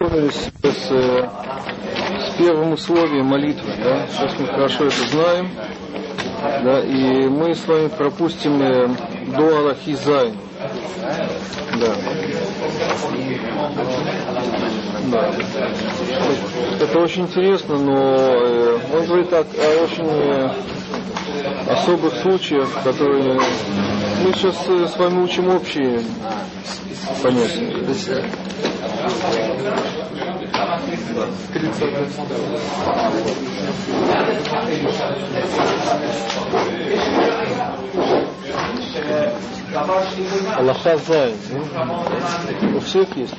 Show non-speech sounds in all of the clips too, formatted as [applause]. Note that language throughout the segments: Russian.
с, с, э, с первым условием молитвы. Да? Сейчас мы хорошо это знаем. Да? И мы с вами пропустим э, до Аллахизайн. Да. да. Это очень интересно, но э, он говорит так о очень э, особых случаях, которые мы сейчас э, с вами учим общие понятия. Аллаха Зайн. У всех есть?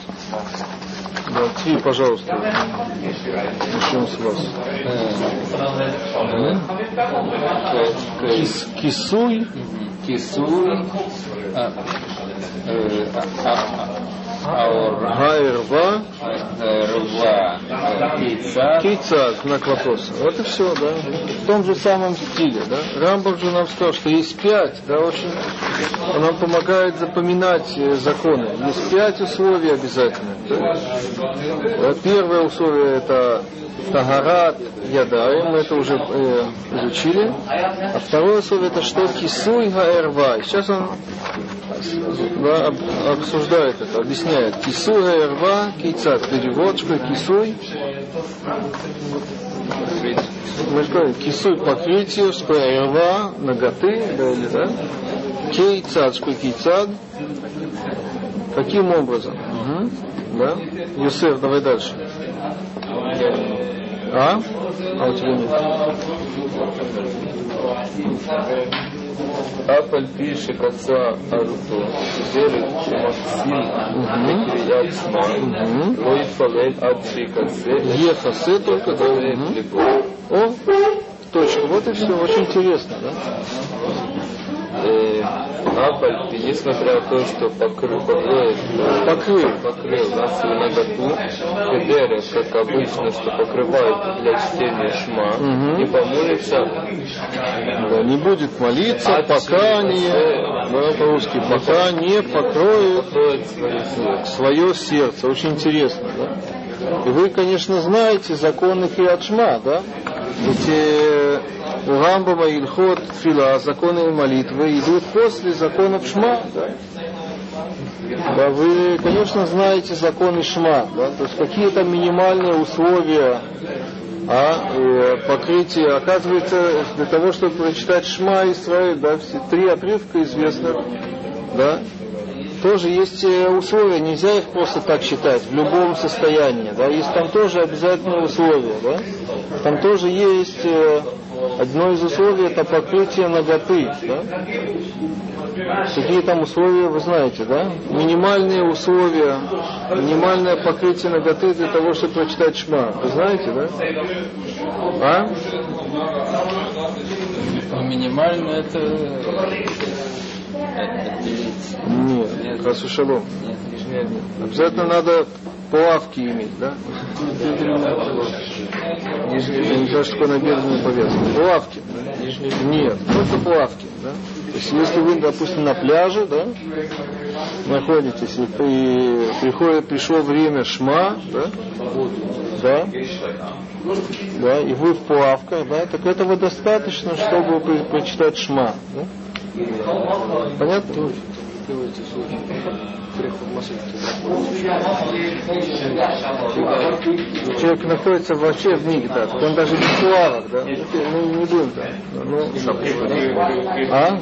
Да, три, пожалуйста. Начнем с вас. Кис, кисуй. Кисуй. Гайрва. Рва. Кейца. Кейца, знак вопроса. Вот и все, да. В том же самом стиле, да. Рамбам же нам сказал, что есть пять, да, очень он нам помогает запоминать э, законы. Есть пять условий обязательно. Да? Первое условие это Тагарат Ядаем, мы это уже э, изучили. А второе условие это что Кисуй Гаэрва. Сейчас он да, об, обсуждает это, объясняет. Кисуй Гаэрва, Кейцат, перевод, Кисуй. Мы же говорим, кисуй покрытие, что ноготы, да, или, да? Кейцад, что. Каким образом? Угу. Да? Юсеф, давай дальше. А? А у тебя нет. Афаль пишет отца Аруту, делит Максим Микрият Шма, Лой Фавель Адши Касе. Ехасе только, да? О, точно, вот и все, очень интересно, да? э, Аполь, несмотря на то, что покрыл, покрыл, покрыл, покрыл нас наготу, Хедера, как обычно, что покрывают для чтения Шма, угу. не помолится. Да, не будет молиться, а пока не, да, по-русски, пока не покроет, покроет свое, сердце. свое сердце. Очень интересно, да? Вы, конечно, знаете законы Криат да? Эти у Рамбама, Ильхот, Фила, законы молитвы идут после законов Шма, да? Вы, конечно, знаете законы Шма, да? То есть какие там минимальные условия а, э, покрытия. Оказывается, для того, чтобы прочитать Шма Исраиль, да, все три отрывка известных, да, тоже есть э, условия, нельзя их просто так читать в любом состоянии, да, есть там тоже обязательные условия, да, там тоже есть э, одно из условий это покрытие ноготы, да, какие там условия вы знаете, да, минимальные условия, минимальное покрытие ноготы для того, чтобы прочитать шма, вы знаете, да, а? Ну, Минимально это... Нет, раз шалом. Нет, нижняя Обязательно надо плавки иметь, да? Я не знаю, что такое набедренная повязка. Плавки. Нет, только плавки, да? То есть если вы, допустим, на пляже, да, находитесь, и при, приходит, пришло время шма, да, да, да, и вы в плавках, да, так этого достаточно, чтобы прочитать шма, да? Понятно? Человек находится вообще в миге, да, он даже не в плавах, да, ну не будем, да, ну, а?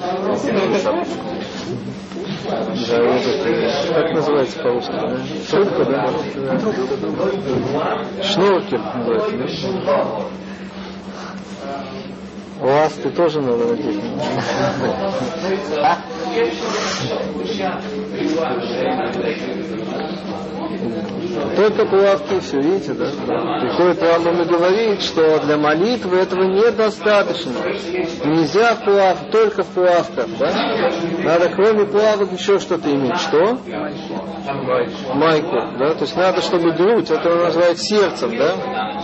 Да, вот это, как называется по-русски? да? Трубка, да? Шнуркель называется, да? Ласты тоже надо надеть. [laughs] Только плавки, все, видите, да? Приходит Рамбам и говорит, что для молитвы этого недостаточно. Нельзя в плав, только в плавках, да? Надо кроме плавок еще что-то иметь. Что? Майку, да? То есть надо, чтобы грудь, это он называет сердцем, да?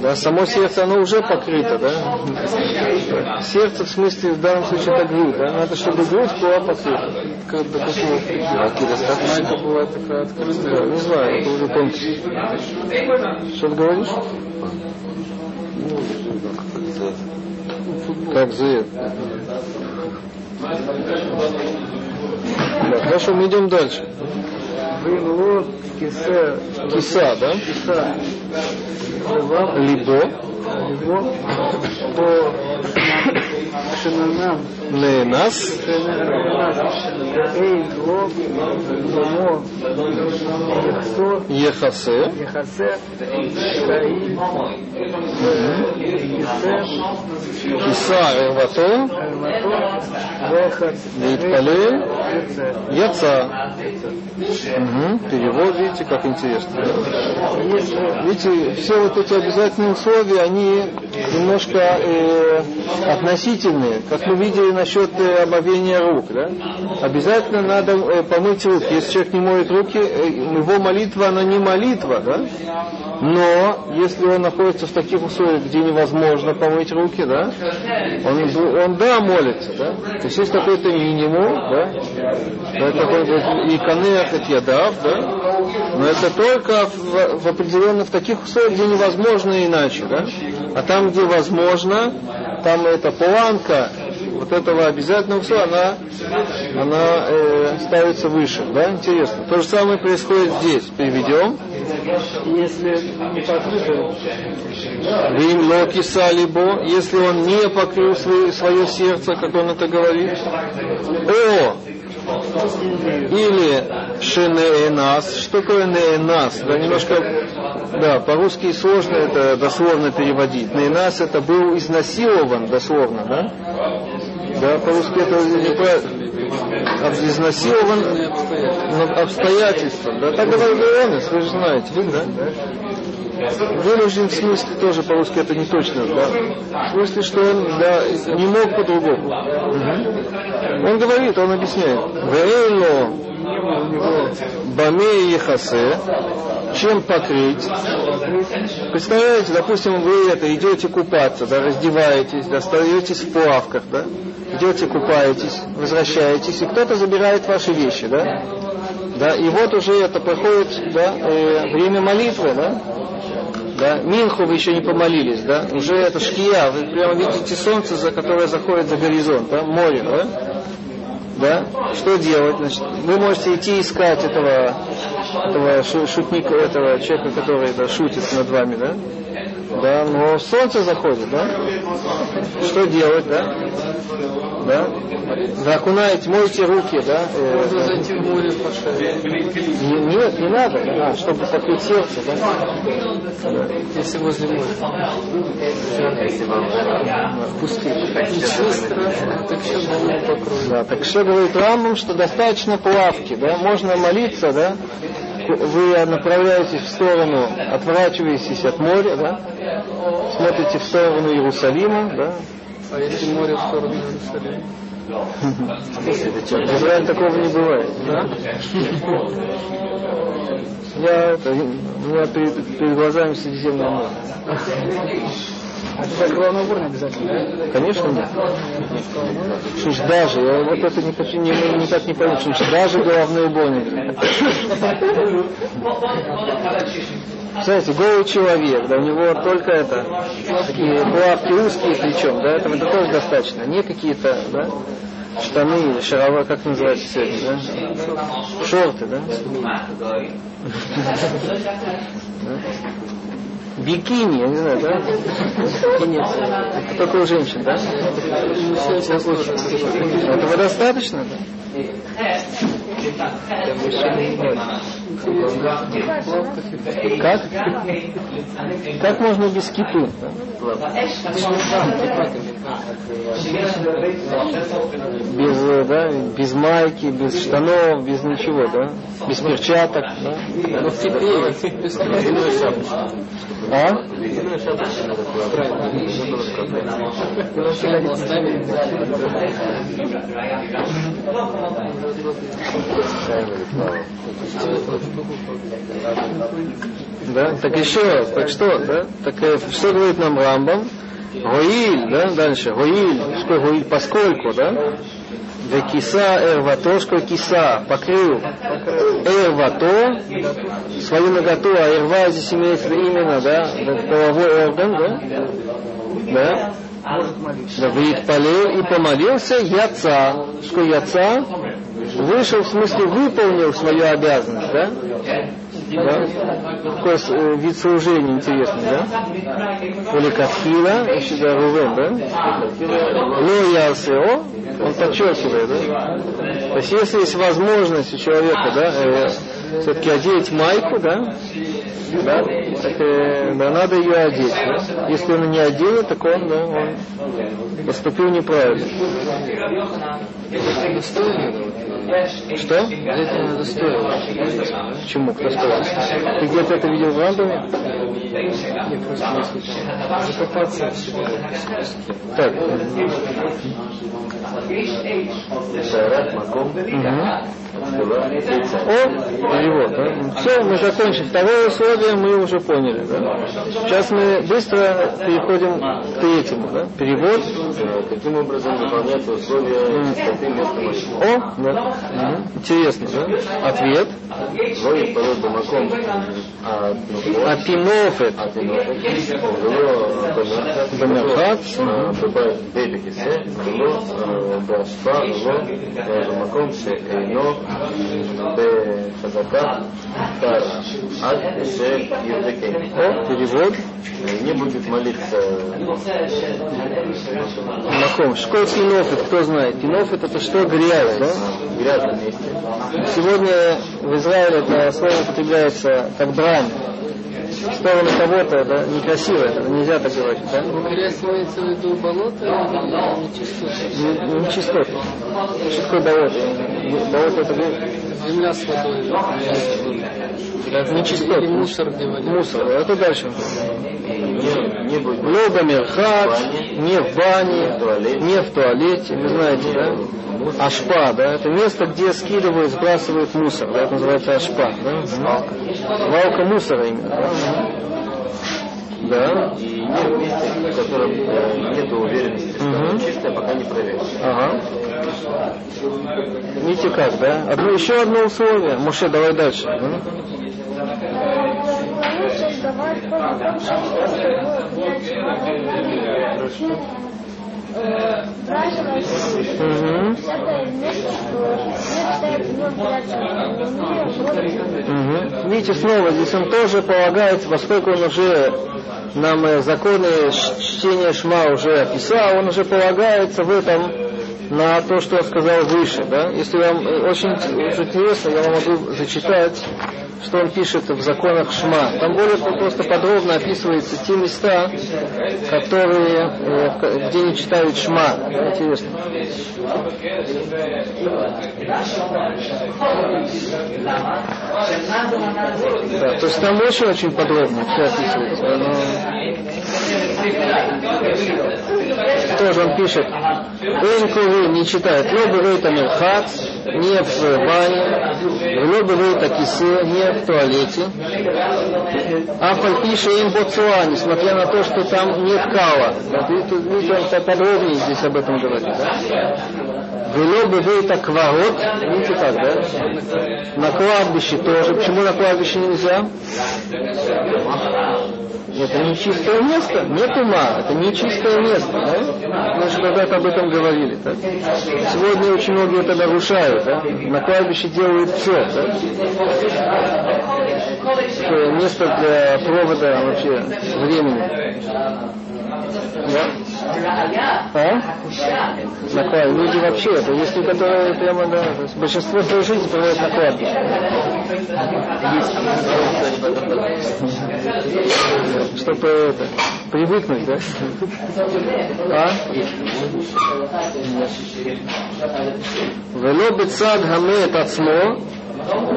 Да, само сердце, оно уже покрыто, да? Сердце, в смысле, в данном случае, это грудь, да? Надо, чтобы грудь была покрыта. Как, до какого Майка бывает такая открытая. Не знаю, это уже тонкость. Что ты говоришь? Как зверь. Да, хорошо, мы идем дальше. Вынло кисе Киса, да? киса. Либо, его по шинанам Ненас, Эй, лоб, ломо, яхсо, Ехасе, яхасе, таи, кисе, Киса, Эрвато, армато, вехат, Вейтпале, яце. Яца. Угу. Перевод, видите, как интересно. Если Видите, все вот эти обязательные условия, они немножко э, относительные, как мы видели насчет э, омовения рук. Да? Обязательно надо э, помыть руки. Если человек не моет руки, э, его молитва, она не молитва. Да? Но если он находится в таких условиях, где невозможно помыть руки, да, он, он да, молится. Да? То есть есть какой-то минимум, да? И канеах от ядав, да? Но это только в, в определенных в таких условиях, где невозможно иначе, да? А там, где возможно, там эта планка вот этого обязательного условия, она, она э, ставится выше, да? Интересно. То же самое происходит здесь. Переведем. если не покрыто, Вим локи салибо, если он не покрыл свое, свое сердце, как он это говорит. О, или шенеэнас. Что такое неэнас? Да, немножко, да, по-русски сложно это дословно переводить. Неэнас это был изнасилован, дословно, да? Да, по-русски это неправильно. Об- Изнасилован обстоятельством. Да, так говорит Иоаннес, вы же знаете, да? Вынужден в смысле тоже по-русски это не точно, да? В смысле, что он да, не мог по-другому. Мгм. Он говорит, он объясняет. Вейло баме ехасе, чем покрыть. Представляете, допустим, вы это идете купаться, да, раздеваетесь, да, в плавках, да, идете купаетесь, возвращаетесь, и кто-то забирает ваши вещи, да, да, и вот уже это проходит, да, э, время молитвы, да, да, Минху вы еще не помолились, да, уже это шкия, вы прямо видите солнце, за которое заходит за горизонт, да, море, да, да, что делать, значит, вы можете идти искать этого, этого шу- шутника, этого человека, который да, шутит над вами, да, да, но солнце заходит, да, что делать, да, да, вы окунаете, моете руки, да, э, Можно зайти в море нет, не надо, да, чтобы покрыть сердце, да, Если возле моря. Ничего страшного, так сейчас голову покрою. Да, так что говорит Рамбам, что достаточно плавки, да, можно молиться, да, вы направляетесь в сторону, отворачиваетесь от моря, да, смотрите в сторону Иерусалима, да, А если море в сторону Иерусалима? в Израиле такого не бывает, да? Я, это, у меня перед, перед глазами Средиземное море. Убор не обязательно. Конечно нет. Что ж, даже, я вот это не хочу, не, никак не пойму, что ж, даже головной убор. Представляете, голый человек, да, у него только это, такие плавки узкие причем, да, этого это тоже достаточно, не какие-то, да, штаны шарова, как называется сегодня, да, шорты, да. [laughs] Бикини, я не знаю, да? Бикини, только у женщин, да? Этого достаточно, да? Как? Как можно без кипы? Без, да, без майки, без штанов, без ничего, да? Без перчаток, да? Но в без кипы. Да? Так еще раз, так что, да? Так э, что говорит нам Рамбам? Гоиль, да, дальше, Гоиль, что Гоиль, поскольку, да? Векиса эрвато, что киса, покрыл эрвато, свою наготу, а эрва здесь имеется именно, да, половой орган, да? Да? Может молиться. Да, Ваитпалел и помолился Яца. Что Яца? Вышел, в смысле, выполнил свою обязанность, да? Да? Какой э, вид служения интересный, да? Или Катхила, еще да, Рувен, да? Но Ясео, он подчеркивает, да? То есть, если есть возможность у человека, да, все-таки одеть майку, да, да, так, э, да, надо ее одеть. Да? Если он не одел, так он, да, он поступил неправильно. Что? Это надо стоило. Почему? Кто сказал? Ты где-то это видел в Рамбаме? Нет, просто не случайно. Закопаться. Так. О, перевод, да? Все, мы закончили. Второе условие мы уже поняли, да? Сейчас мы быстро переходим к третьему, да? Перевод. Каким образом выполняются условия чистоты места молитвы? О, да. Интересно, да? Ответ. Логи порой бамаком а Апинофет. במרחץ, בבית הכיסא, ולא אה, בהשפעה, ולא אה, במקום שאינו בחזקה קר, עד שיבדקנו. О, перевод. Не будет молиться Маком. Что пинофет, кто знает? Пинофет это что? Грязь, да? в грязном месте. Сегодня в Израиле это слово употребляется как брань. Сторону кого-то, да, некрасиво, это нельзя так говорить, да? Грязь имеется в виду болото или нечистота? Не, не чистоты. Что такое болото? Болото это Земля с водой. не чистоты. Или мусор где водят. Мусор, а это дальше. Не, не будет Лоба мерхат, не в бане, не в туалете, вы знаете, да? Ашпа, да, это место, где скидывают, сбрасывают мусор, да, это называется ашпа, да? Валка мусора именно, да? Да. и не в месте, в котором э, нет уверенности, что оно чистое, пока не проверишь. Ага. Видите как, да? Одно, еще одно условие. Муше, давай дальше. М? Мгм. Мгм. Видите, снова здесь он тоже полагается, поскольку он уже нам э, законы чтения Шма уже описал, он уже полагается в этом на то, что он сказал выше. Да? Если вам э, очень очень интересно, я вам могу зачитать, что он пишет в законах Шма. Там более просто подробно описываются те места, которые, э, где не читают Шма. Интересно. Да, то есть там очень-очень подробно все описывается. Оно- Тоже он пишет, Энкуры не читает, лобы рейта мерхац, не в бане, лобы рейта кисе, не в туалете. Афаль пишет им боцуа, несмотря на то, что там нет кала. Вот видите, он подробнее здесь об этом говорит. Да? Вело бы вы так ворот, видите как, да? На кладбище тоже. Почему на кладбище нельзя? Это не чистое место, нет ума, это не чистое место. Да? Мы же когда-то об этом говорили. Да? Сегодня очень многие это нарушают. Да? На кладбище делают все. Да? Такое место для провода вообще времени. Да? А? На кладбище. Люди вообще, это есть люди, которые прямо, да, большинство своей жизни проводят на кладбище. Чтобы это, привыкнуть, да? А? Вело бецад гамет ацмо,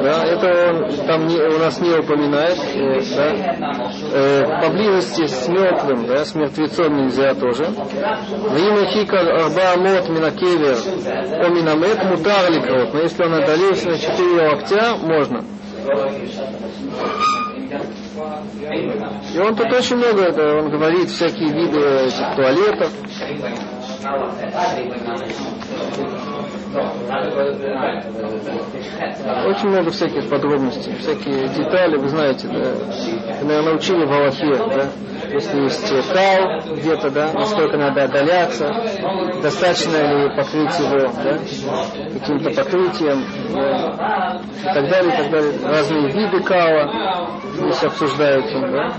да, это он там не, у нас не упоминает, э, да, Э, поблизости с мертвым, да, с мертвецом нельзя тоже. Время хика арба мот минакевер о минамет мутар ликрот, но если он отдалился на 4 локтя, можно. И он тут очень много, да, он говорит всякие виды этих туалетов. Очень много всяких подробностей, всякие детали, вы знаете, да. Вы, наверное, учили в Аллахе, да. Если есть кал где-то, да, насколько надо отдаляться, достаточно ли покрыть его, да, каким-то покрытием, да, и так далее, и так далее. Разные виды кала здесь обсуждаются, да.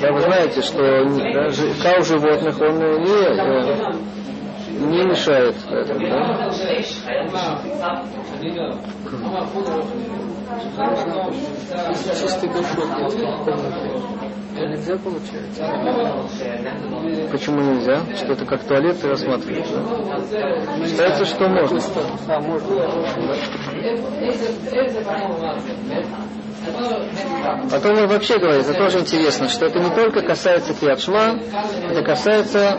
Да, вы знаете, что да, кал животных, он не, э, не мешает этому, да? Чистый горшок нельзя получается? Почему нельзя? Что это как туалет ты рассматриваешь, да? Считается, что можно. А, можно. Потом он вообще говорит, это тоже интересно, что это не только касается Киатшма, это касается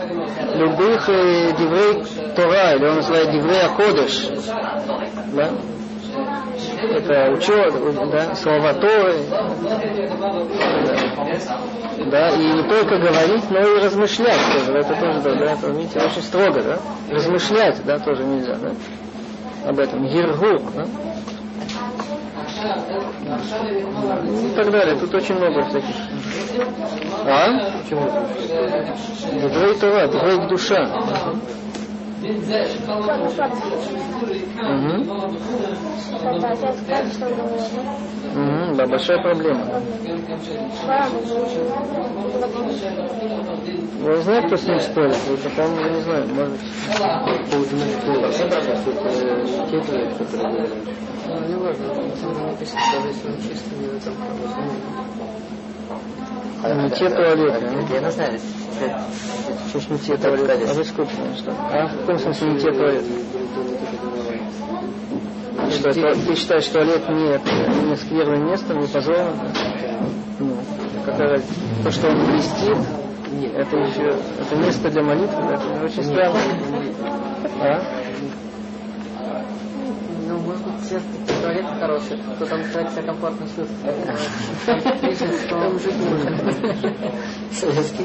любых э, диврей Тора, или он называет диврей Аходыш. Да? Это учет, да, слова Торы. Да. да, и не только говорить, но и размышлять тоже. Это тоже, да, да это, видите, очень строго, да. Размышлять, да, тоже нельзя, да. Об этом. Ергу, да. Ну, и так далее. Тут очень много всяких. А? Почему? Двой Тора, двой душа. Угу. Да, большая проблема. Вы знаете, кто с ним спорит? Вы потом, я не знаю, может, по поводу Ну, не важно, там написано, даже если он чистый, не в этом не те туалеты. Я не знаю, Что не те туалеты? А вы сколько что? А? В каком смысле не те туалеты? Что, это, ты считаешь, что туалет не, не скверным местом, не позорным? Ну, какая? То, что он блестит, это еще это место для молитвы, это очень странно. А? Ну, может быть, все туалет хороший, то там человек себя комфортно чувствует. Жить Советский.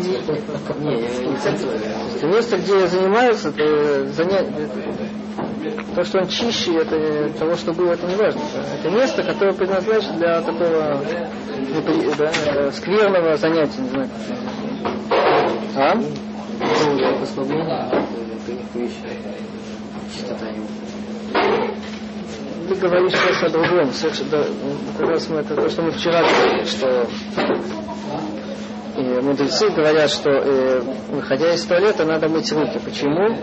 Не, я не место, где занимаются, это занять, то, что он чище, это того, что было, это не важно. Это место, которое предназначено для такого да, скверного занятия, не знаю. А? Послабление, каких вещей. Чистота его. Ты говоришь сейчас о другом. Секс, да, как раз мы, это то, что мы вчера говорили, что э, мудрецы говорят, что э, выходя из туалета, надо мыть руки. Почему?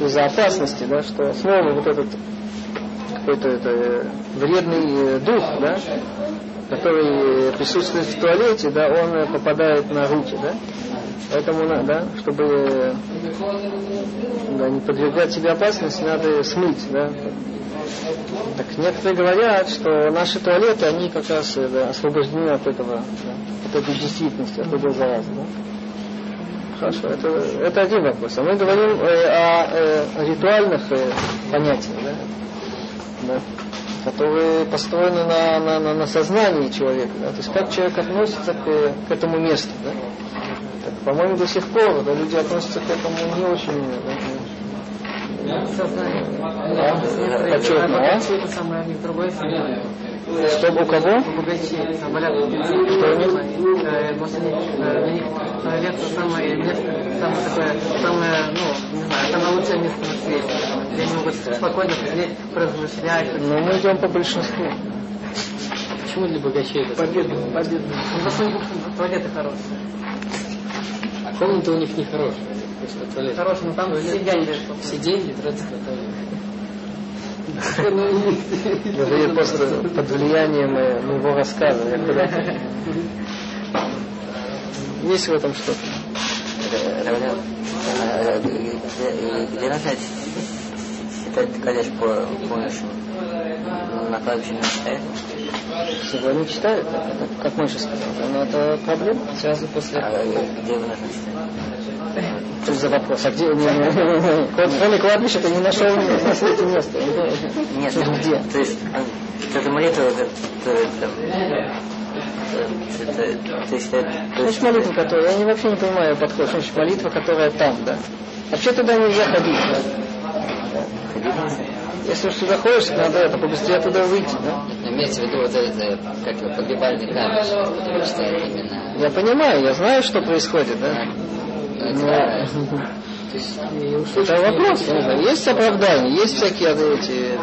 Из-за опасности, да, что снова вот этот какой-то это, э, вредный э, дух, да, который присутствует в туалете, да, он попадает на руки, да. Поэтому, да, чтобы да, не подвергать себе опасности, надо смыть, да. Так некоторые говорят, что наши туалеты, они как раз э, да, освобождены от этого, да, от этой действительности, от этой заразы. Да? Хорошо, это, это один вопрос. А мы говорим э, о э, ритуальных э, понятиях, да? Да, которые построены на, на, на, на сознании человека. Да? То есть как человек относится к, к этому месту. Да? Так, по-моему, до сих пор да, люди относятся к этому не очень да, сознание. Да, почетно, а? Другое сознание. Чтобы у кого? Что у них? Самое место, самое такое, самое, ну, не знаю, самое лучшее место на свете. Где они могут спокойно сидеть, поразмышлять. Но мы идем по большинству. Почему для богачей это? Победа, победа. Ну, них туалеты хорошие. Комната у них не хорошая. Туалет. Хорошие, но там все деньги. Все деньги тратят на туалет. Вы просто под влиянием э, моего рассказа. Есть в этом что-то? А, где- нужно считать кадеш по помощи? На кладбище не считает? Всего не читают, это, как Миша сказал. Но это проблема. Сразу после... А где вы считать? Что за вопрос? А где? Кроме кладбища ты не нашел на свете места. Нет, Где? то есть Это молитва, считаешь... Значит, молитва, которая... Я не, вообще не понимаю подход. Значит, молитва, которая там, да. Вообще туда нельзя ходить, да. Если уж туда ходишь, надо это побыстрее туда выйти, да? Нет, имеется в виду вот это, как его, погребальный камень, считает именно... Я понимаю, я знаю, что происходит, да? Ну, это- вопрос. Есть оправдания, есть всякие эти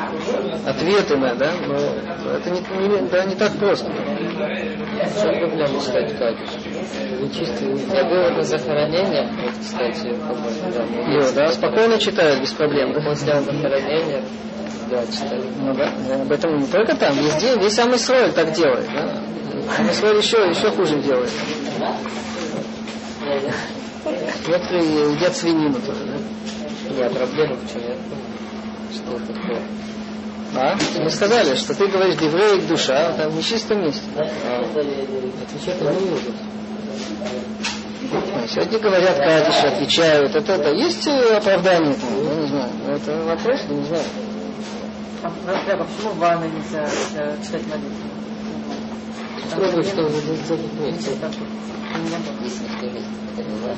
ответы на, да, но это не, не- да, не так просто. Чем проблема читать кадиш? Я был на захоронениях, вот, кстати, по-моему, да. ну, Его, есть да, спокойно читают, без проблем. После захоронения, да, читали. Ну да, об этом не только там, везде, весь самый Исраиль так делает, да. Сам Исраиль еще, еще хуже делает. Некоторые едят свинину тоже, да. Не, проблема в чем? Я понял, что такое. А? Мы сказали, что ты говоришь еврей душа, а там в нечистом месте. Отвечать на нужно. А Сегодня говорят кадиши, отвечают, это, это. Есть э, оправдание там, я не знаю. Это вопрос, я не знаю. А, Прямо, почему в ванной нельзя э, читать молитву? Попробуй, что вы. Так, у меня было. Никто не это бывает.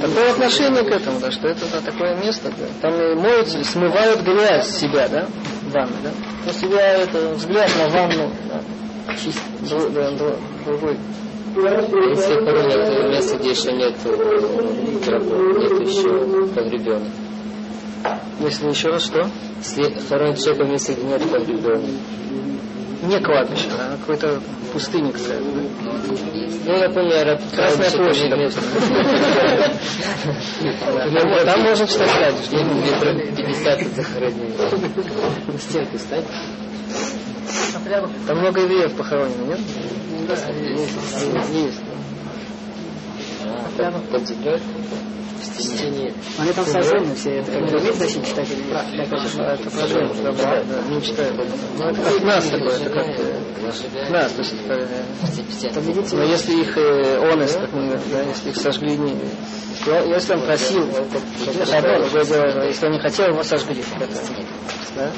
Такое отношение к этому, да, что это да, такое место, да. там моются, смывают грязь с себя, да, в ванной, да. У себя это взгляд на ванну, да, чист, да, дру- другой. Если хоронят место, где еще нет э, гробов, нет еще погребенных. Если еще раз что? Если хоронят человека в месте, где нет погребенных. Не кладбище, а какой-то пустыня какая-то, да? Ну, я Красная площадь, допустим. Да, [laughs] Там можно читать кладбище. Метров 50 от захоронения. Стенку стать? А Там много евреев похоронено, нет? Есть. Есть. Прямо под землей? В стене. Они там сожжены все, это как бы видно, читать или нет? Это сожжено, да, да, да, не читают. Ну, это как нас такое, это как э, нас, то есть это, э, но если их э, honest, как мы да, если их сожгли, не, если он- просил, это одно, другое дело, если он не хотел, его сожгли. Это, да?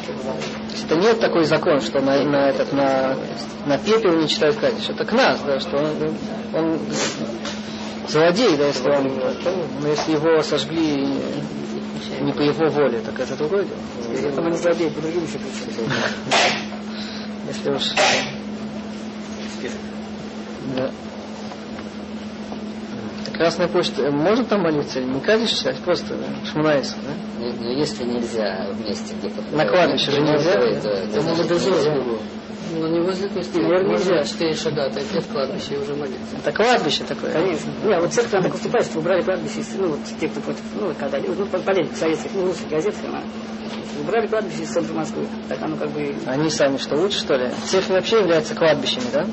Это нет такой закон, что на, на этот на, на пепел не читают кадиш. Это к нас, да, что он, он злодей, да, если он, но если его сожгли не по его воле, так это другое дело. Это мы не злодей, по другим еще причинам. Если уж... Да. Красная почта, э, можно там молиться или не кадиш читать? Просто да, шмунаис, да? Ну, ну, если нельзя в месте, где похоронят. На кладбище же нельзя? То, то, Да, значит, даже нельзя. Ну, не возле кости. Наверное, Можно нельзя. четыре шага отойти от кладбища и уже молиться. Это кладбище такое. Конечно. Не, вот церковь, она так уступает, что убрали кладбище, ну, вот те, кто против, ну, когда, ну, по- полемик советских, ну, русских газет, она, убрали кладбище из центра Москвы. Так оно как бы... Они сами что, лучше, что ли? Церковь вообще является кладбищами, да?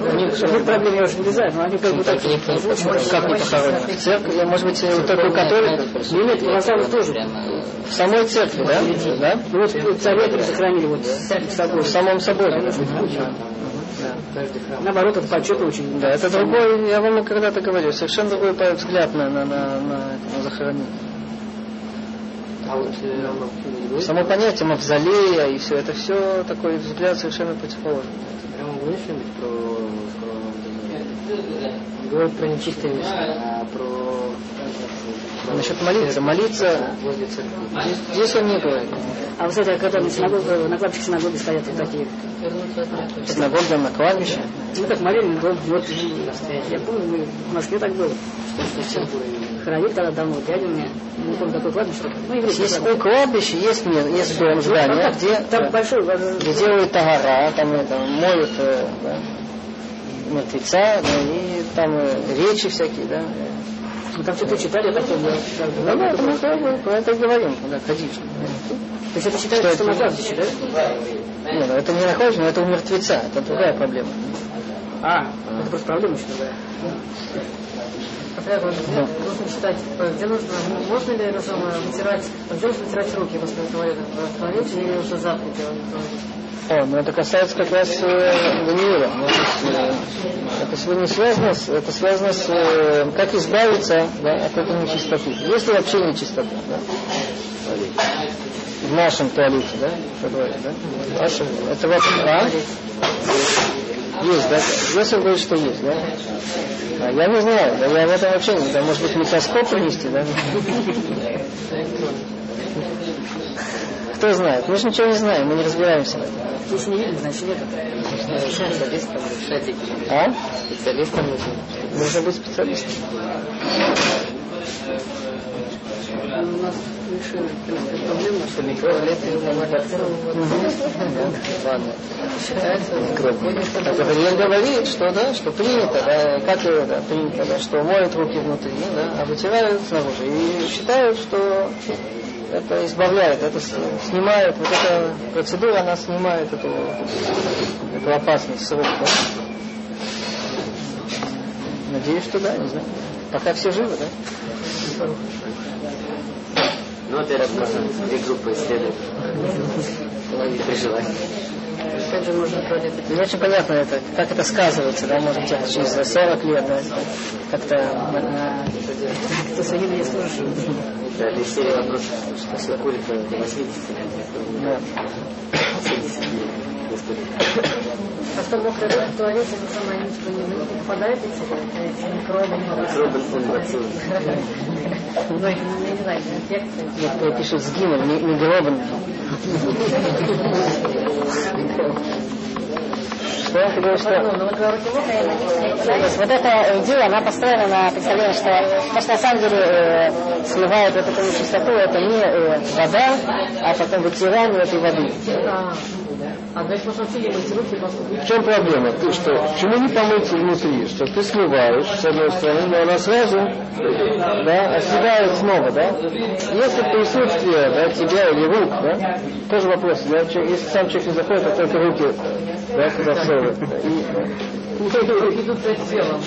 У них, в их проблеме я уже не знаю, но они как бы так... Как не похоронено? В церкви, может быть, только у католиков? Ну, нет, православных тоже. Прямо В самой церкви, да? Да? Ну, вот ну, царя сохранили вот в самом соборе. да? Наоборот, это почет очень. Да, это другой, я вам когда-то говорил, совершенно другой взгляд на, на, на, на, на захоронение. А вот э, Само понятие мавзолея и все, это все такой взгляд совершенно противоположный. Прямо говоришь что-нибудь про, про Говорит про нечистое место, а про... Насчет молиться, молиться, Возле церкви. здесь, здесь он не говорит. А вы знаете, когда на, синагоге, на кладбище синагоги стоят вот такие, Синагога на кладбище. ну так молили, вот, вот я помню, мы в Москве так было. Хоронили тогда давно, дядя у меня, не помню, какое кладбище, ну, еврейское Есть кладбище. у кладбища есть, ме- есть Ну, здание, там, где, там большой, где делают тагара, там это, моют э, да, мертвеца, да, и там э, речи всякие, да. мы там что-то читали, так помню. Да, да, это мы говорим, про это говорим, да, ходить. То есть это считается, Что что это? на кладбище, да? Не, ну это не находишь, но это у мертвеца, это другая проблема. А, это просто проблема еще другая. Вот, нужно считать, э, где нужно, можно ли это самое, вытирать, где нужно вытирать руки после туалета, в туалете или уже завтра делать в туалете? О, ну это касается как раз э. Ну, э, это сегодня связано с, это связано с э, как избавиться да, от этой нечистоты. Если вообще нечистота, да. в нашем туалете, да? Что говорите, да? В нашем, это вот, а? Есть, да? Йосиф говорит, что есть, да? А я не знаю, да, я в этом вообще не знаю. Может быть, микроскоп принести, да? Кто знает? Мы же ничего не знаем, мы не разбираемся. Если не видно, значит нет. Специалистом А? Специалистом нужно. Нужно быть специалистом. У нас решили, в принципе, проблему, что Туалеты Ванна. Считается А говорит, что да, что принято, да, как его, да, принято, да, что моют руки внутри, да, а вытирают снаружи. И считают, что это избавляет, это снимает, вот эта процедура, она снимает эту, эту опасность с рук, да. Надеюсь, что да, не знаю. Пока все живы, да? Ну, во-первых, можно две группы исследовать. При желании. опять же можно туалет Не очень понятно это, как это сказывается, да, может быть, это через 40 лет, да, как-то на, на- Кто сегодня не слушает. Да, из серии вопросов, что все курит до 80 да. 70 дней. А что мокрый рот в туалете, это самое ничего не не попадает эти, эти микробы? Микробы, бациллы. Ну, я не знаю, инфекции. Некоторые пишут сгинул, не, не гробан. Что ты говоришь, что... Ну, вот говорите, мокрое, на них не То есть вот эта идея, она построена на представлении, что, потому что на самом деле э, смывает вот эту нечистоту, это не э, вода, а потом вытирание этой воды. А, а значит, можно вообще не мыть руки, просто В чем проблема? Ты что? Почему не помыть внутри? Что ты смываешь, с одной стороны, но она сразу да, оседает снова, да? Если присутствие да, тебя или рук, да, тоже вопрос, да, если сам человек не заходит, а только руки да, туда всовывает. И- идут за телом.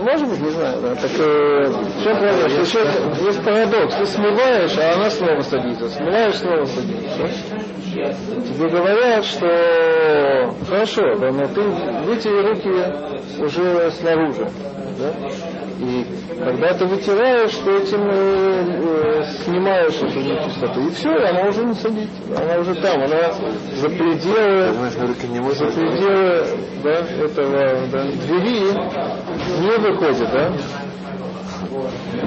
Может быть, не знаю, да. Так э, чем проблема? Что человек, есть парадокс. Ты смываешь, а она снова садится. Смываешь, снова садится. Тебе говорят, что хорошо, да, но ты вытери руки уже снаружи. Да? И когда ты вытираешь, ты этим э, э, снимаешь эту нечистоту. И все, она уже не садится. Она уже там, она за пределы, за пределы да, этого да, двери не выходит, да?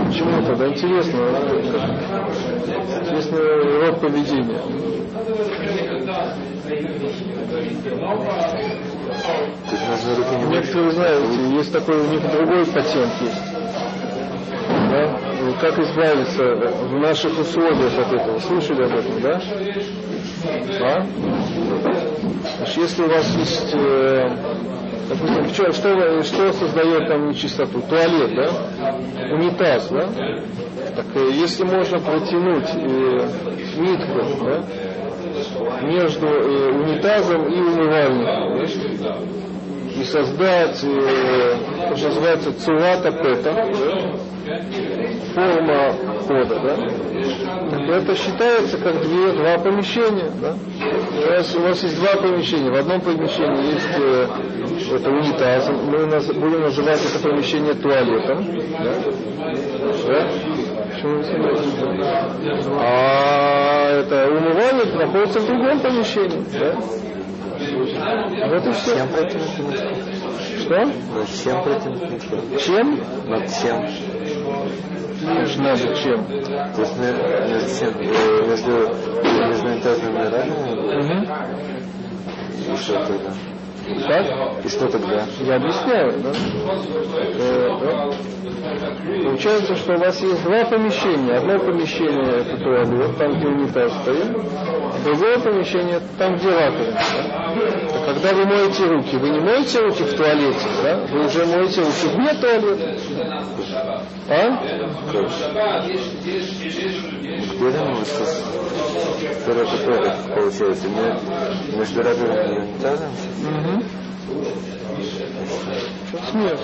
Почему? Да, интересно. Интересный род поведения. Некоторые знаете, есть такой у них другой патент есть. Да? И Как избавиться в наших условиях от этого? Слышали об этом, да? А? Значит, если у вас есть, э, допустим, что, что, что создает там нечистоту? Туалет, да? Унитаз, да? Так э, если можно протянуть э, нитку, да? Между э, унитазом и умывальником, и создать, э, то, что называется цурата пета, форма хода, да? Это считается как две, два помещения, да? У вас, у вас есть два помещения. В одном помещении есть э, это унитаз. Мы будем называть это помещение туалетом. Да? Да? Почему? А это умывальник находится в другом помещении. Да? Вот и все. Что? Чем против Чем? Над чем? Лишь надо чем. То есть на- между чем? Э, Между между унитазными ранами Мгм. и что тогда? Так? И что тогда? Я объясняю, да? Э, да? Получается, что у вас есть два помещения. Одно помещение это туалет, там где унитаз стоит. Другое помещение там, где раковина. да? А Когда вы моете руки, вы не моете руки в туалете, да? Вы уже моете руки вне туалета. А? Где там второй поток получается? Ме- Между раковиной и унитазом? Угу. Смех.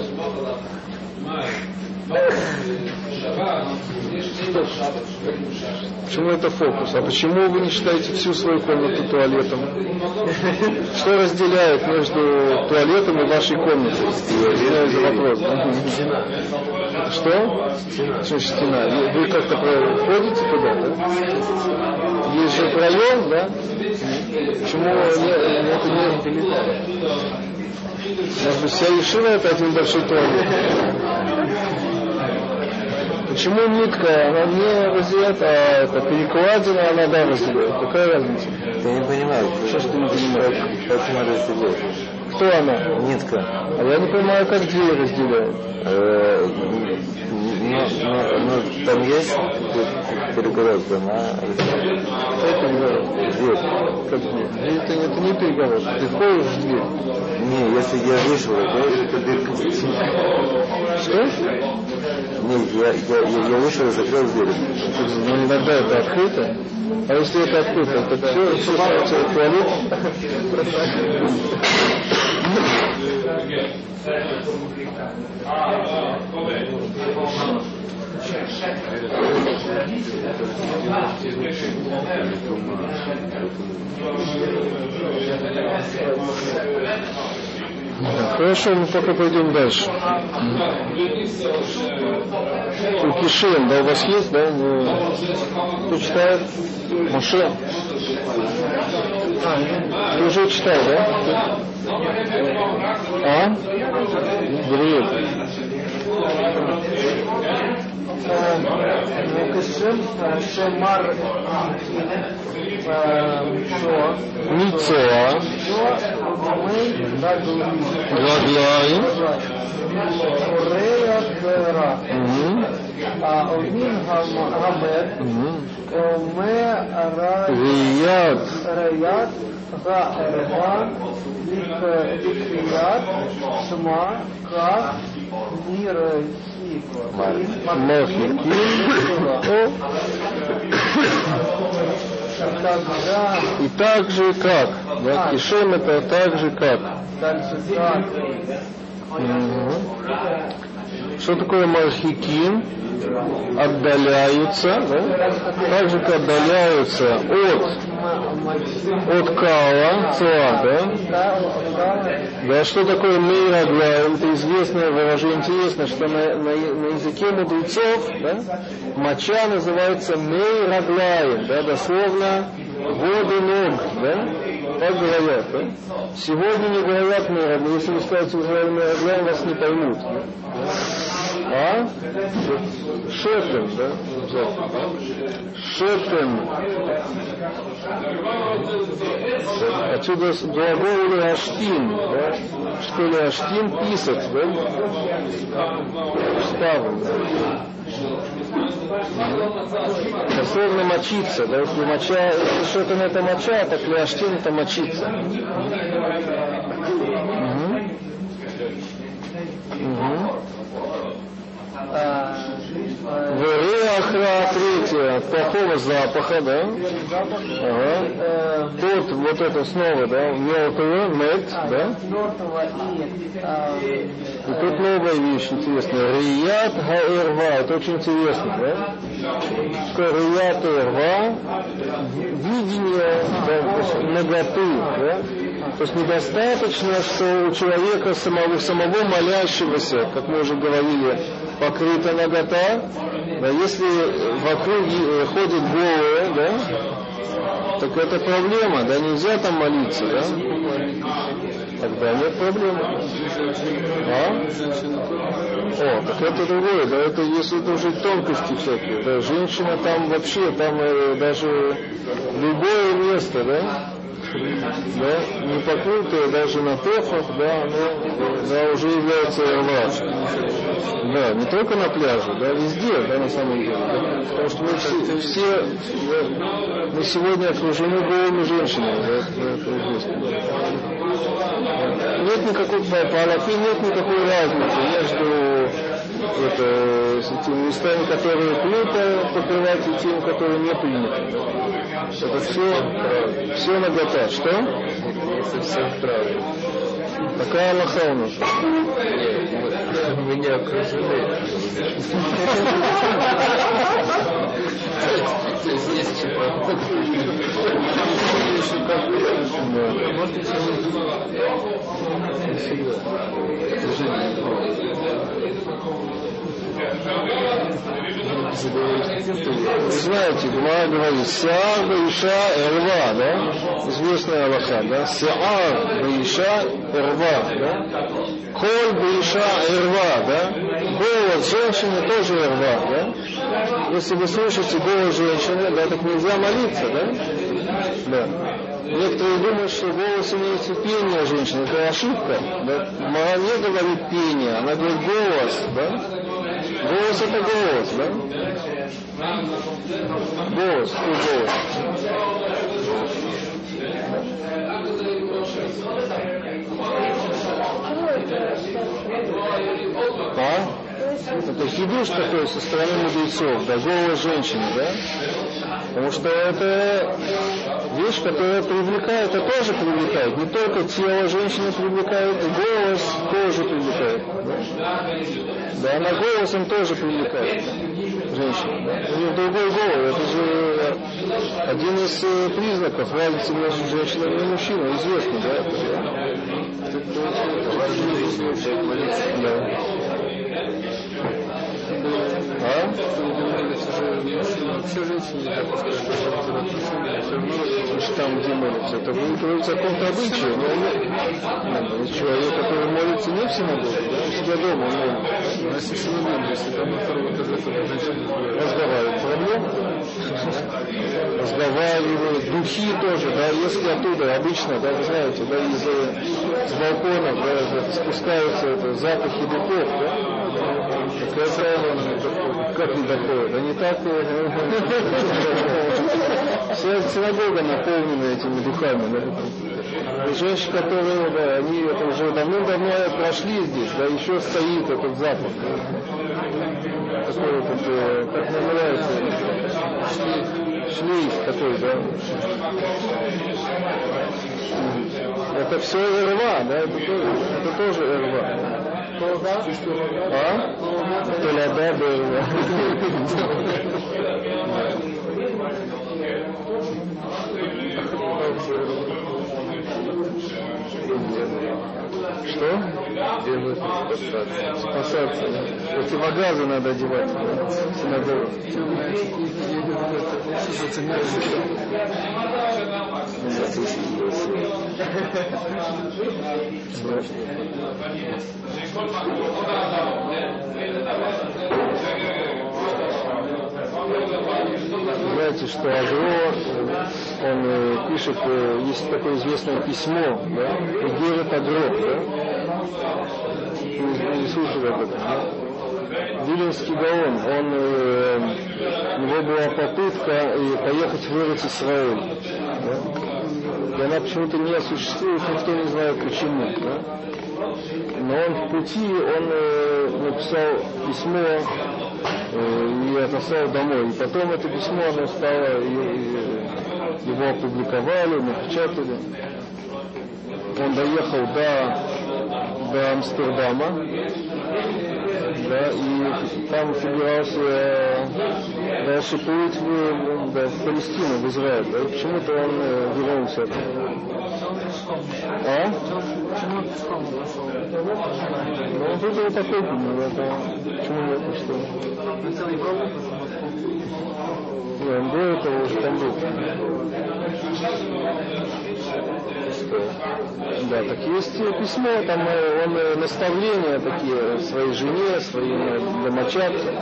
Почему это фокус? А почему вы не считаете всю свою комнату туалетом? Что разделяет между туалетом и вашей комнатой? За вопрос. Что? Что стена? Вы как-то ходите туда, да? Есть же проем, да? Почему это не... Может быть, вся Ешива это один большой туалет? Почему нитка, она не разделяет, а это перекладина, она да разделяет? Какая разница? Я не понимаю, Что ж ты не понимаешь? как она разделяет. Кто она? Нитка. А я не понимаю, как две разделяют. Э, Ну, ну, ну, там есть перегородка, разделяет. Что перегородка? Дверь. Как дверь? Это, это не перегородка. Ты входишь в дверь. Не, если я вышел, то это дырка. Что? Не, я, я, я, я вышел и закрыл дверь. Ну, иногда это открыто. А если это открыто, то все, все становится туалет. Да, Хорошо, мы пока пойдем дальше. У Кишин, да, у вас есть, да? Кто читает? Муше. А, ты уже читал, да? А? Гриет. Мицоа. Оме Рияд, Раят, Гаэрван, Ликрият, Шма, Кaf, Мир Когда и так же как. Да, Кишем это так же как. Мгм. Что такое мархикин? Отдаляются, да? так же как отдаляются от, от кала, цуа, да? Да, что такое мейраглаем? Это известное выражение, интересно, что на, на, на языке мудрецов да, моча называется мейраглаем, да, дословно воды ног, да? Так говорят, да? Сегодня не говорят мейраглаем, если вы скажете уже мейраглаем, вас не поймут. А? Шепен, да? Шепен. Отсюда глагол леаштин, да? Что леаштин писать, да? Ставом, да? Дословно мочиться, да? Если моча, если шепен это моча, так леаштин это мочиться. Мгм. Мгм. Вереахра третья, плохого запаха, да? Ага. Тут вот это снова, да, мертвый, мед, да? и тут новая вещь интересная. Рият гаэрва, это очень интересно, да? Что рият гаэрва, видение, да, наготы, да? То есть недостаточно, что у человека самого, самого молящегося, как мы уже говорили, покрыта нагота, да, если вокруг э, ходит голые, да, так это проблема, да, нельзя там молиться, да? Тогда нет проблемы. А? О, так это другое, да, это если это уже тонкости всякие, да, женщина там вообще, там э, даже любое место, да, да, не покрытое даже на тофах, да, оно да, уже является рва. Да, не только на пляже, да, везде, да, на самом деле. Да, потому что мы все, все да, мы сегодня окружены голыми женщинами, да, это, это известно. Да. Нет никакой, по, по нет никакой разницы между это, местами, которые принято покрывать, и теми, которые не принято. Это все, все нагота. Что? Не совсем правильно. Такая Аллаха у нас. То есть есть Знаете, Гмара говорит, Сиар Баиша Эрва, да? Известная Аллаха, да? Сиар Баиша Эрва, да? Коль Баиша Эрва, да? Голос женщины тоже Эрва, да? Если вы слышите голос женщины, да, так нельзя молиться, да? Да. Некоторые думают, что голос имеется пение женщины. Это ошибка. Да? Мара не говорит пение, она говорит голос. Да? Голос это голос, да? Голос, какой голос? А? Это хидуш такой со стороны мудрецов, да, голос женщины, да? Потому что это вещь, которая привлекает, это тоже привлекает. Не только тело женщины привлекает, и голос тоже привлекает. Да, да она голосом тоже привлекает женщину. Да? У нее другой голос. Это же один из э, признаков разницы между женщиной и мужчиной. Известно, да? Это, да? А? Все женщины не так все там, где молятся. Это будет говорить о каком-то обычае, но ну, человек, который молится не в синагоге, да, у себя дома он молится. У нас синагога, если там на втором этаже, то женщины Разговаривают. Проблема? Разговаривают. Духи тоже, да, если оттуда обычно, да, вы знаете, да, из, с балконов, да, спускаются это, запахи духов, да, Какая как не доходит? Они так... Вся синагога наполнена этими духами. Да? И женщины, которые, да, они это уже давно-давно прошли здесь, да, еще стоит этот запах. Такой вот, э, как называется, шлейф, шлейф такой, да. Это все РВА, да, это тоже, это тоже РВА. А? Толяда был. Что? Нужно спасаться? Спасаться, да. Противогазы надо одевать в синагогу. Знаете, что Агро, он э, пишет, э, есть такое известное письмо, да, Игерет Агро, да, не слышали об этом, да? Виленский Гаон, он, э, у него была попытка поехать в Эрец Исраэль. Да? И она почему-то не осуществилась, никто не знает почему. Да? Но он в пути, он э, написал письмо э, и отослал домой. И потом это письмо, оно стало, и, и, его опубликовали, напечатали. Он доехал до, до Амстердама, да, и там собирался дальше плыть в, да, в Палестину, в Израиль, да, почему-то он э, вернулся. А? Ну, он выбрал такой, ну, это, почему нет, что? Не, он до этого уже там был. Да, так есть письмо, там э, он э, наставления такие своей жене, своим э, домочадцам.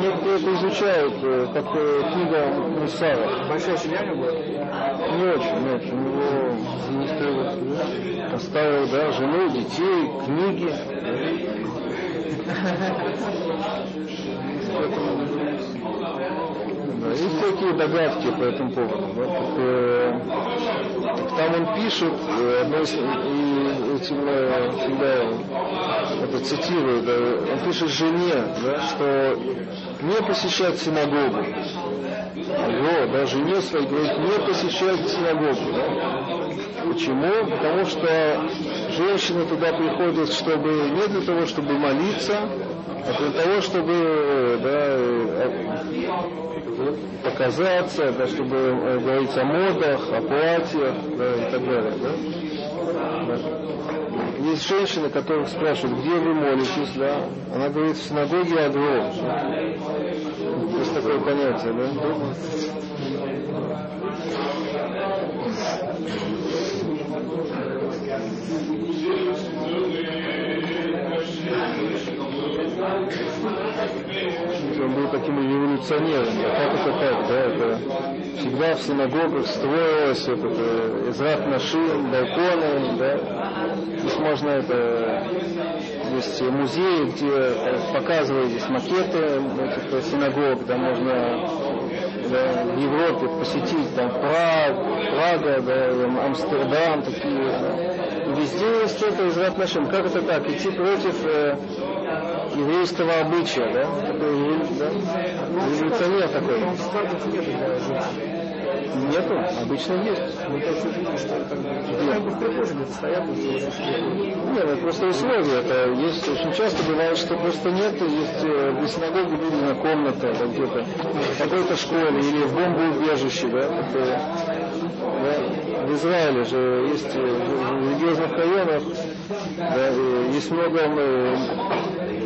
Некоторые это изучают, как книга Мусара. Большая семья у него была? Не очень, не очень. У него оставил, да, жену, детей, книги. [laughs] Да, есть такие догадки по этому поводу. Да? Так, э, там он пишет, э, одно из, и этим э, всегда это цитирую, да, он пишет жене, да, что не посещать синагогу. Его, да, жене своей говорит, не посещать синагогу. Да? Почему? Потому что женщины туда приходят, чтобы не для того, чтобы молиться, а для того, чтобы да, показаться, да, чтобы э, говорить о модах, о платьях да, и так далее. Да? Да. есть женщины, которых спрашивают, где вы молитесь, да? Она говорит, в синагоге Агро. Есть такое понятие, да? Он был таким революционером. Да? Как это так? Да? Это всегда в синагогах строилось этот э, Израт Нашим, балконы, да? Здесь можно это есть музеи, где показывают здесь макеты этих синагог, да, можно да, в Европе посетить, там Праг, Прага, да, Амстердам, такие, да. Везде есть это из Нашим. Как это так? Идти против э, еврейского обычая, да? Такой, да? Революционер такой. Нету, обычно есть. Мы только видим. Нет, это просто условия. Это есть очень часто бывает, что просто нет, есть э, в синагоге выделена комната да, где-то, в какой-то школе или в бомбоубежище, да, это, да, в Израиле же есть э, в религиозных районах, да, есть много э,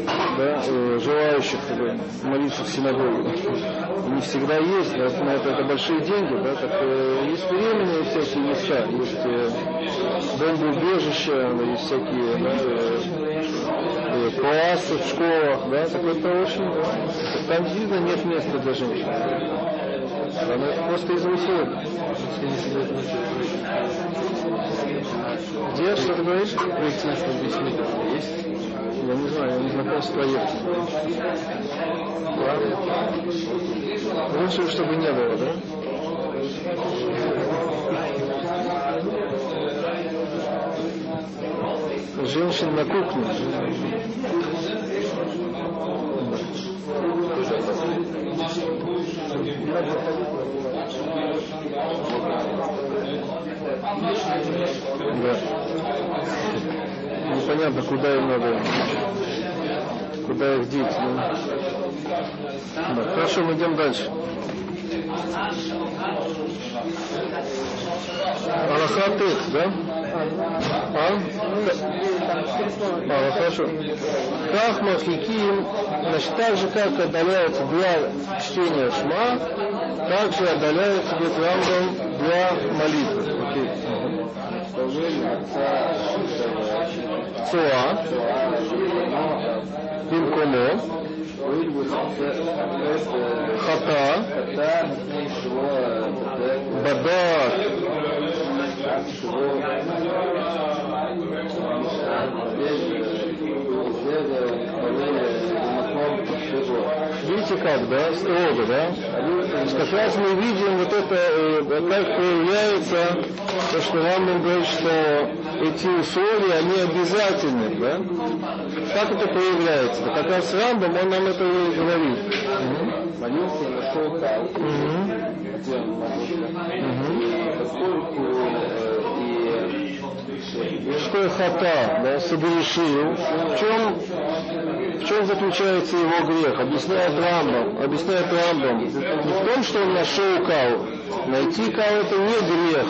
да, э, желающих как бы, молиться в синагоге. Не всегда есть, да, на это, это большие деньги, да, так э, есть временные всякие места, есть э, бомбоубежища, да, есть всякие да, э, э, классы в школах, да, так это очень, да, там видно нет места для женщин. Это просто из условий. Где, что ты говоришь? Есть? Я не знаю, я не знаком с проектом. Ладно. Лучше, чтобы не было, да? Женщин на кухне. Да. Непонятно, куда им надо, куда их деть. Да? Да. Хорошо, мы идем дальше. Аллаха да? А? А, хорошо. Как махиким, значит, так же, как отдаляется для чтения шма, так же отдаляется бетрамбом для молитвы. Окей. Soa, بالكونو خطا بدار Thank. Видите как, да, строго, да? Как раз мы видим вот это, э, как проявляется то, что Рамбам говорит, что эти условия, они обязательны, да? Как это проявляется? Как раз Рамбам, он нам это и говорит. Молился, нашел там, поскольку и что хата, да, согрешил, в чем, в чем заключается его грех? Объясняет Рамбам, объясняет Рамбам, не в том, что он нашел кау. Найти кау это не грех.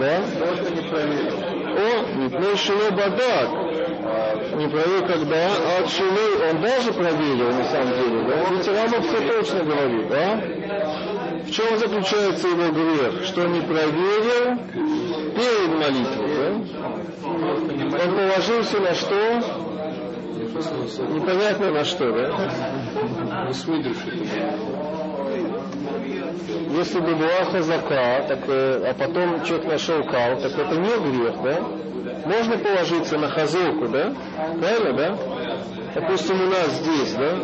Да? О, не пней бадак. Не проверил, когда от шилы он даже проверил на самом деле. Да? Ведь Рамбам все точно говорит, да? В чем заключается его грех? Что не проверил перед молитвой. Да? Он положился на что? Непонятно на что, да? Не души. Если бы была хазака, так, а потом человек нашел кал, так это не грех, да? Можно положиться на хазоку, да? Правильно, да? Допустим, у нас здесь, да?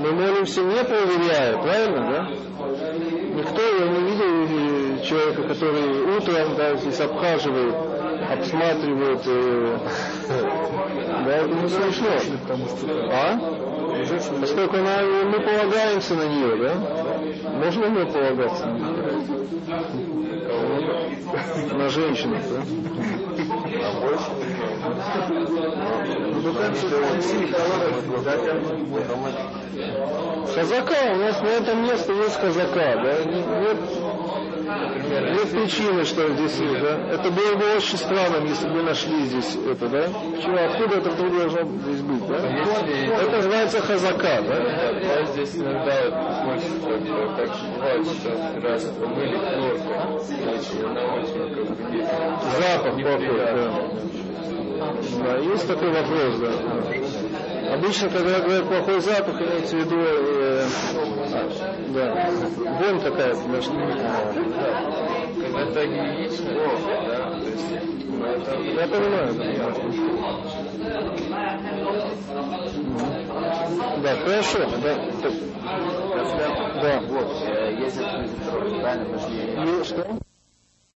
Мы молимся не проверяя, правильно, да? Никто я не видел человека, который утром да, здесь обхаживает, обсматривает. Э, да, это не смешно. А? Поскольку она, мы полагаемся на нее, да? Можно мы полагаться? На женщину, да? Хазака, у нас на этом месте есть хазака, да? Нет, Нет причины, что здесь есть, да? Это было бы очень странным, если бы нашли здесь это, да? Почему, откуда это вдруг должно здесь быть, да? Это называется хазака, да? Да, здесь иногда хочется, э, так бывает, что раз помыли хлоркой, значит, она очень как бы Запах неприятный. да. Да, есть такой вопрос, да. Обычно, когда говорят плохой запах, имеется в виду, э, да, вонь какая-то, Когда это гигиенично, да, ну, я понимаю, да. Да, хорошо, да. Да. Вот, э, трон, правильно? Что?